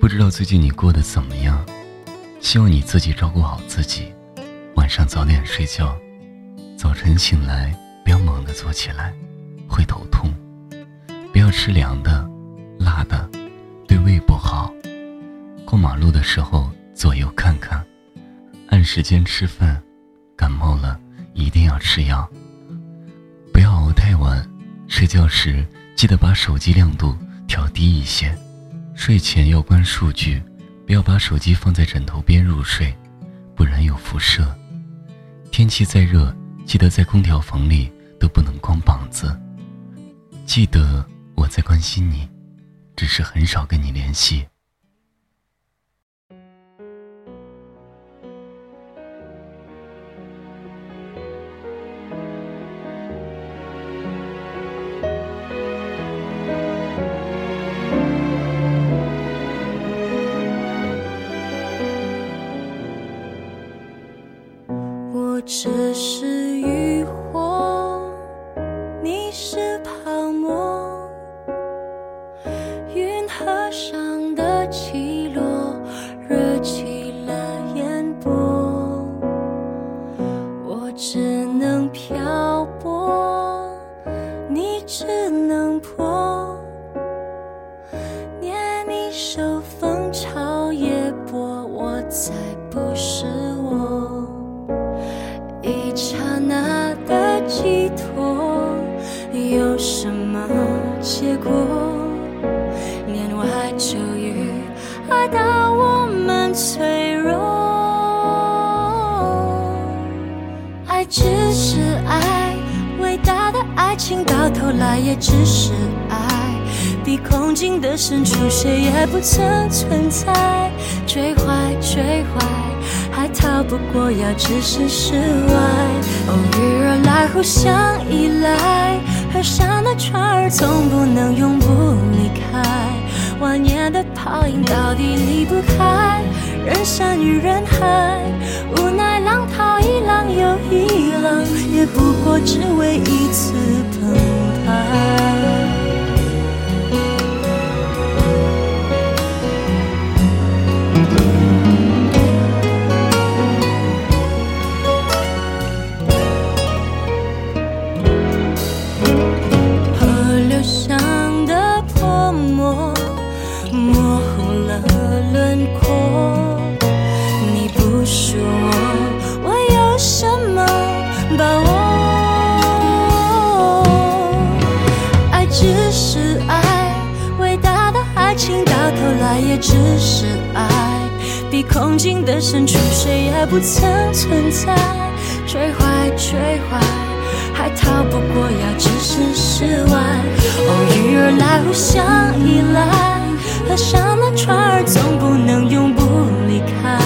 不知道最近你过得怎么样？希望你自己照顾好自己，晚上早点睡觉，早晨醒来不要猛地坐起来，会头痛。不要吃凉的、辣的，对胃不好。过马路的时候左右看看，按时间吃饭。感冒了一定要吃药。不要熬太晚，睡觉时记得把手机亮度调低一些。睡前要关数据，不要把手机放在枕头边入睡，不然有辐射。天气再热，记得在空调房里都不能光膀子。记得我在关心你，只是很少跟你联系。这是渔火，你是泡沫，云河上的起落，惹起了烟波，我只一刹那的寄托，有什么结果？年外秋雨，爱到我们脆弱。爱只是爱，伟大的爱情到头来也只是爱。比空境的深处，谁也不曾存在。追坏，追坏。不过要置身事外，偶遇而来，互相依赖。河上的船儿总不能永不离开，万年的泡影到底离不开人山与人海。无奈浪淘一浪又一浪，也不过只为一次情到头来也只是爱，比空境的深处，谁也不曾存在。追坏，追坏，还逃不过要置身事外。偶遇而来，互相依赖。河上的船儿总不能永不离开。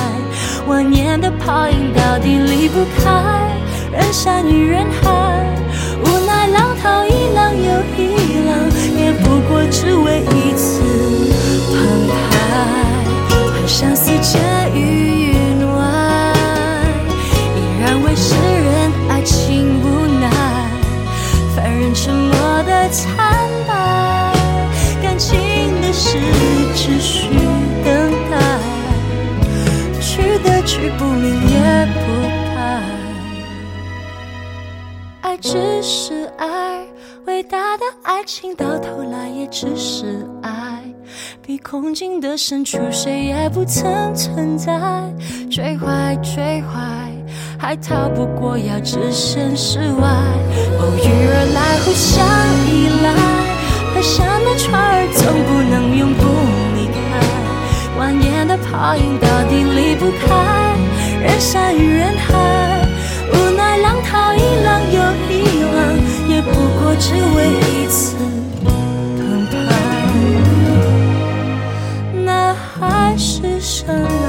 万年的泡影到底离不开人山与人海。无奈浪淘一浪又一浪，也不过只为不明也不白，爱只是爱，伟大的爱情到头来也只是爱。比空境的深处，谁也不曾存在。追坏，追坏，还逃不过要置身事外。偶遇而来，互相依赖。只为一次澎湃，那海市蜃楼。